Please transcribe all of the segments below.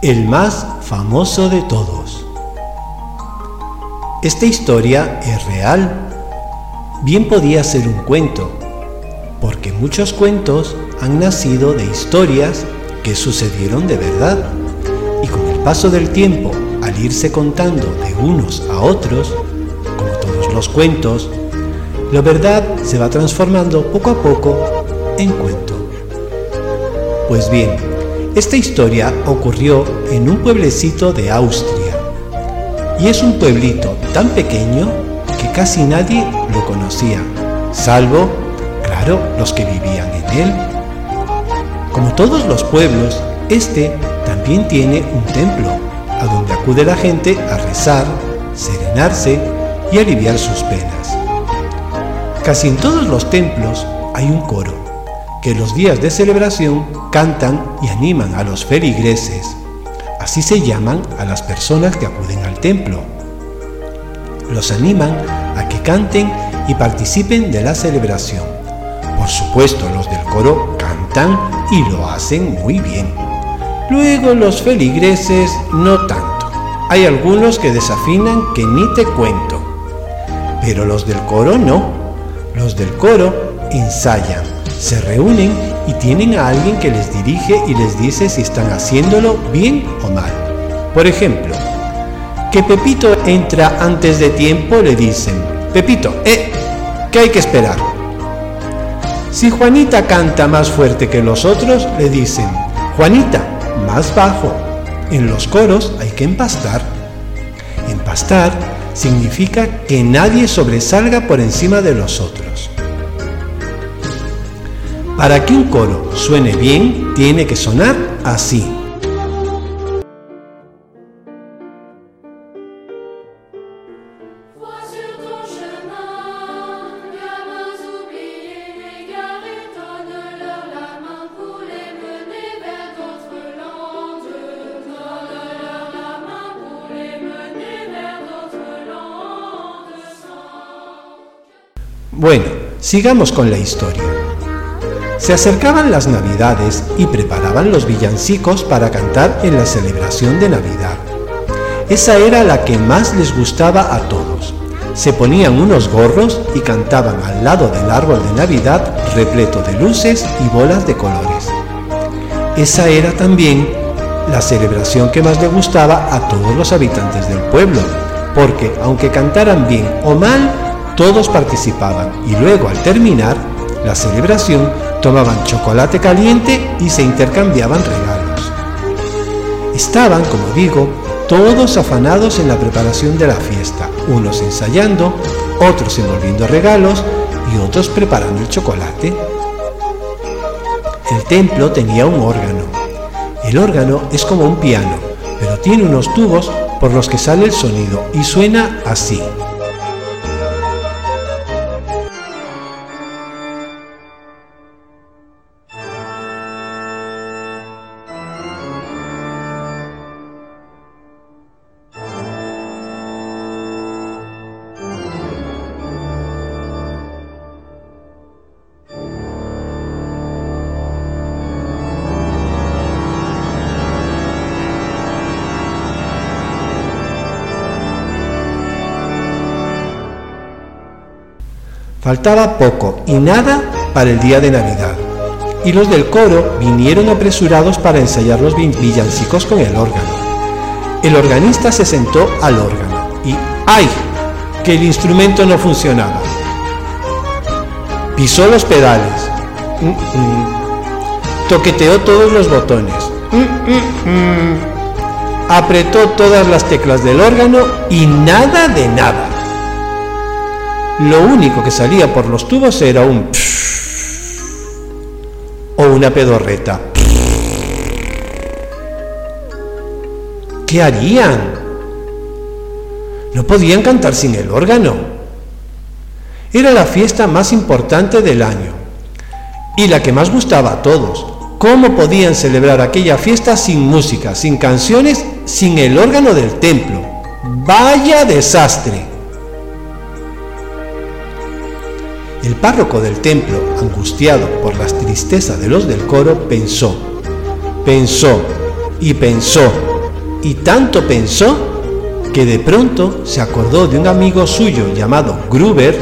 el más famoso de todos. Esta historia es real. Bien podía ser un cuento, porque muchos cuentos han nacido de historias que sucedieron de verdad. Y con el paso del tiempo, al irse contando de unos a otros, como todos los cuentos, la verdad se va transformando poco a poco en cuento. Pues bien, esta historia ocurrió en un pueblecito de Austria. Y es un pueblito tan pequeño que casi nadie lo conocía, salvo, claro, los que vivían en él. Como todos los pueblos, este también tiene un templo, a donde acude la gente a rezar, serenarse y aliviar sus penas. Casi en todos los templos hay un coro que los días de celebración cantan y animan a los feligreses. Así se llaman a las personas que acuden al templo. Los animan a que canten y participen de la celebración. Por supuesto, los del coro cantan y lo hacen muy bien. Luego los feligreses no tanto. Hay algunos que desafinan que ni te cuento. Pero los del coro no. Los del coro ensayan se reúnen y tienen a alguien que les dirige y les dice si están haciéndolo bien o mal. Por ejemplo, que Pepito entra antes de tiempo, le dicen, Pepito, eh, ¿qué hay que esperar? Si Juanita canta más fuerte que los otros, le dicen, Juanita, más bajo. En los coros hay que empastar. Empastar significa que nadie sobresalga por encima de los otros. Para que un coro suene bien, tiene que sonar así. Bueno, sigamos con la historia. Se acercaban las navidades y preparaban los villancicos para cantar en la celebración de Navidad. Esa era la que más les gustaba a todos. Se ponían unos gorros y cantaban al lado del árbol de Navidad repleto de luces y bolas de colores. Esa era también la celebración que más le gustaba a todos los habitantes del pueblo, porque aunque cantaran bien o mal, todos participaban y luego al terminar la celebración tomaban chocolate caliente y se intercambiaban regalos. Estaban, como digo, todos afanados en la preparación de la fiesta, unos ensayando, otros envolviendo regalos y otros preparando el chocolate. El templo tenía un órgano. El órgano es como un piano, pero tiene unos tubos por los que sale el sonido y suena así. Faltaba poco y nada para el día de Navidad, y los del coro vinieron apresurados para ensayar los villancicos con el órgano. El organista se sentó al órgano y ¡ay! que el instrumento no funcionaba. Pisó los pedales, mm, mm. toqueteó todos los botones, mm, apretó todas las teclas del órgano y nada de nada. Lo único que salía por los tubos era un o una pedorreta. ¿qué harían? No podían cantar sin el órgano. Era la fiesta más importante del año y la que más gustaba a todos. ¿Cómo podían celebrar aquella fiesta sin música, sin canciones, sin el órgano del templo? ¡Vaya desastre! El párroco del templo, angustiado por las tristezas de los del coro, pensó, pensó y pensó, y tanto pensó que de pronto se acordó de un amigo suyo llamado Gruber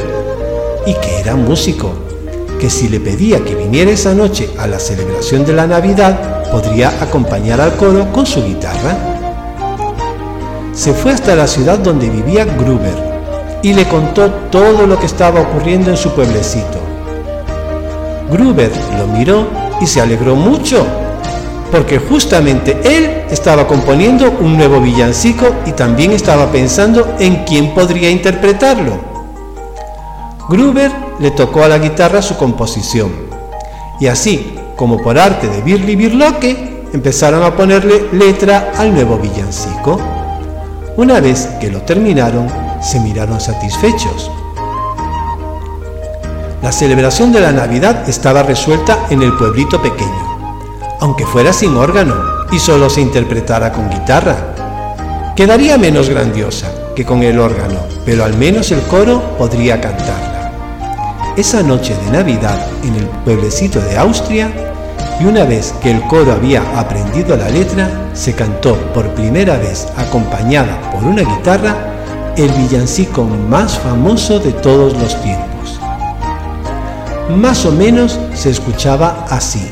y que era músico, que si le pedía que viniera esa noche a la celebración de la Navidad, podría acompañar al coro con su guitarra. Se fue hasta la ciudad donde vivía Gruber y le contó todo lo que estaba ocurriendo en su pueblecito. Gruber lo miró y se alegró mucho, porque justamente él estaba componiendo un nuevo villancico y también estaba pensando en quién podría interpretarlo. Gruber le tocó a la guitarra su composición, y así, como por arte de Birli Birloque, empezaron a ponerle letra al nuevo villancico. Una vez que lo terminaron, se miraron satisfechos. La celebración de la Navidad estaba resuelta en el pueblito pequeño, aunque fuera sin órgano y solo se interpretara con guitarra. Quedaría menos grandiosa que con el órgano, pero al menos el coro podría cantarla. Esa noche de Navidad en el pueblecito de Austria, y una vez que el coro había aprendido la letra, se cantó por primera vez acompañada por una guitarra el villancico más famoso de todos los tiempos. Más o menos se escuchaba así.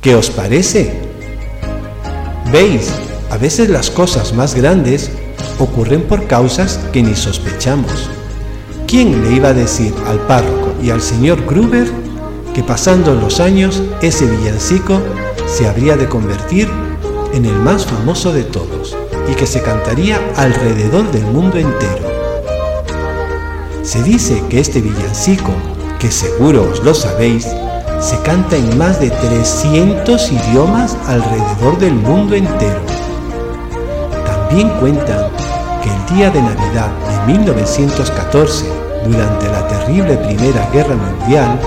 ¿Qué os parece? Veis, a veces las cosas más grandes ocurren por causas que ni sospechamos. ¿Quién le iba a decir al párroco y al señor Gruber que pasando los años ese villancico se habría de convertir en el más famoso de todos y que se cantaría alrededor del mundo entero? Se dice que este villancico, que seguro os lo sabéis, se canta en más de 300 idiomas alrededor del mundo entero. También cuentan día de Navidad de 1914 durante la terrible Primera Guerra Mundial,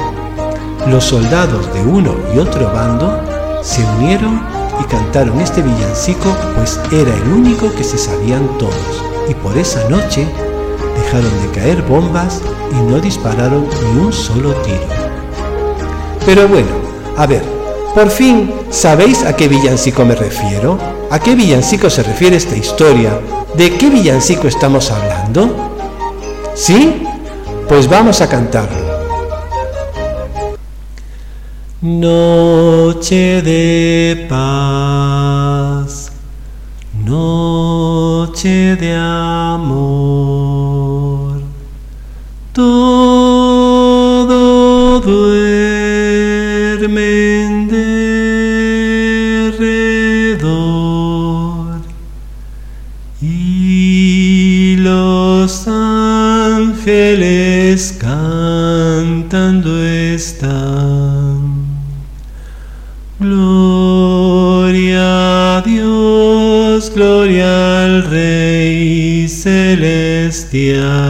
los soldados de uno y otro bando se unieron y cantaron este villancico pues era el único que se sabían todos y por esa noche dejaron de caer bombas y no dispararon ni un solo tiro. Pero bueno, a ver, por fin, ¿sabéis a qué villancico me refiero? ¿A qué villancico se refiere esta historia? ¿De qué villancico estamos hablando? ¿Sí? Pues vamos a cantarlo. Noche de paz, noche de amor, todo duerme de Gloria a Dios, gloria al Rey celestial.